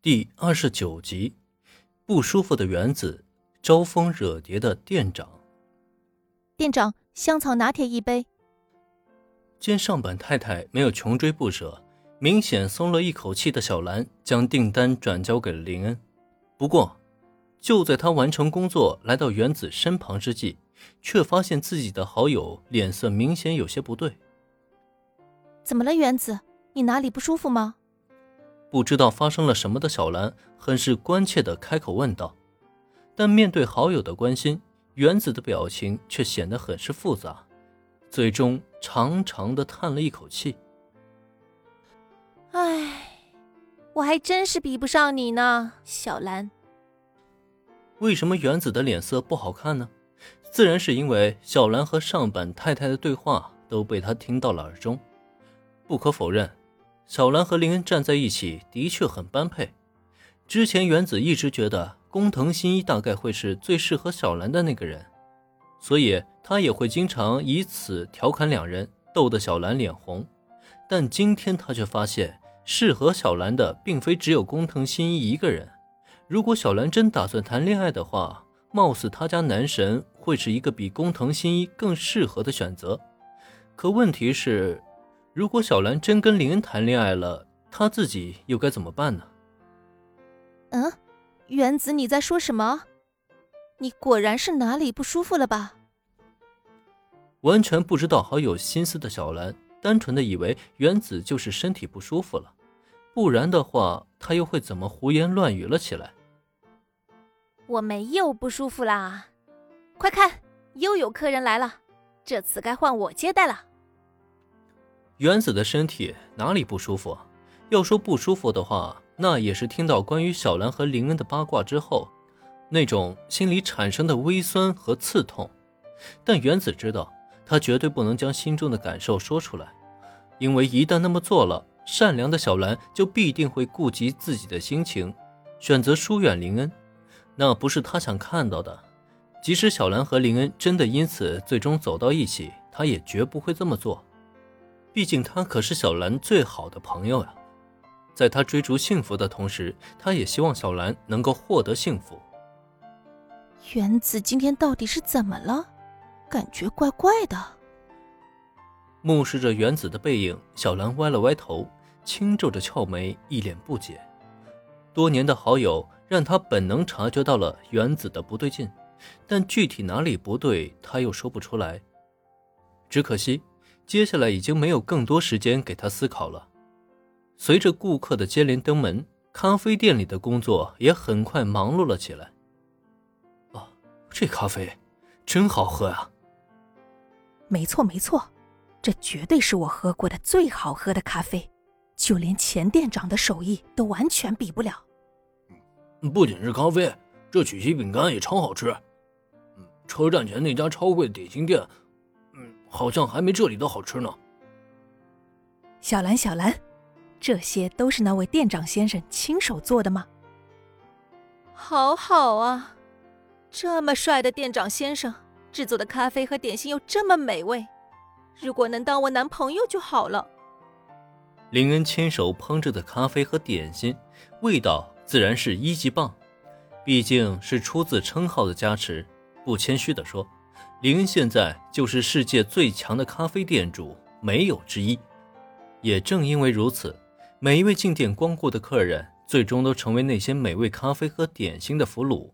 第二十九集，不舒服的原子，招蜂惹蝶的店长。店长，香草拿铁一杯。见上板太太没有穷追不舍，明显松了一口气的小兰，将订单转交给了林恩。不过，就在他完成工作，来到原子身旁之际，却发现自己的好友脸色明显有些不对。怎么了，原子？你哪里不舒服吗？不知道发生了什么的小兰很是关切的开口问道，但面对好友的关心，原子的表情却显得很是复杂，最终长长的叹了一口气：“唉，我还真是比不上你呢，小兰。”为什么原子的脸色不好看呢？自然是因为小兰和上本太太的对话都被他听到了耳中。不可否认。小兰和林恩站在一起的确很般配。之前原子一直觉得工藤新一大概会是最适合小兰的那个人，所以他也会经常以此调侃两人，逗得小兰脸红。但今天他却发现，适合小兰的并非只有工藤新一一个人。如果小兰真打算谈恋爱的话，貌似他家男神会是一个比工藤新一更适合的选择。可问题是。如果小兰真跟林恩谈恋爱了，她自己又该怎么办呢？嗯，原子，你在说什么？你果然是哪里不舒服了吧？完全不知道好友心思的小兰，单纯的以为原子就是身体不舒服了，不然的话，他又会怎么胡言乱语了起来？我没有不舒服啦，快看，又有客人来了，这次该换我接待了。原子的身体哪里不舒服？要说不舒服的话，那也是听到关于小兰和林恩的八卦之后，那种心里产生的微酸和刺痛。但原子知道，他绝对不能将心中的感受说出来，因为一旦那么做了，善良的小兰就必定会顾及自己的心情，选择疏远林恩。那不是他想看到的。即使小兰和林恩真的因此最终走到一起，他也绝不会这么做。毕竟他可是小兰最好的朋友呀，在他追逐幸福的同时，他也希望小兰能够获得幸福。原子今天到底是怎么了？感觉怪怪的。目视着原子的背影，小兰歪了歪头，轻皱着俏眉，一脸不解。多年的好友让他本能察觉到了原子的不对劲，但具体哪里不对，他又说不出来。只可惜。接下来已经没有更多时间给他思考了。随着顾客的接连登门，咖啡店里的工作也很快忙碌了起来。哦，这咖啡真好喝啊！没错没错，这绝对是我喝过的最好喝的咖啡，就连前店长的手艺都完全比不了。不仅是咖啡，这曲奇饼干也超好吃。嗯，车站前那家超贵的点心店。好像还没这里的好吃呢。小兰，小兰，这些都是那位店长先生亲手做的吗？好好啊，这么帅的店长先生制作的咖啡和点心又这么美味，如果能当我男朋友就好了。林恩亲手烹制的咖啡和点心，味道自然是一级棒，毕竟是出自称号的加持。不谦虚的说。林现在就是世界最强的咖啡店主，没有之一。也正因为如此，每一位进店光顾的客人，最终都成为那些美味咖啡和点心的俘虏。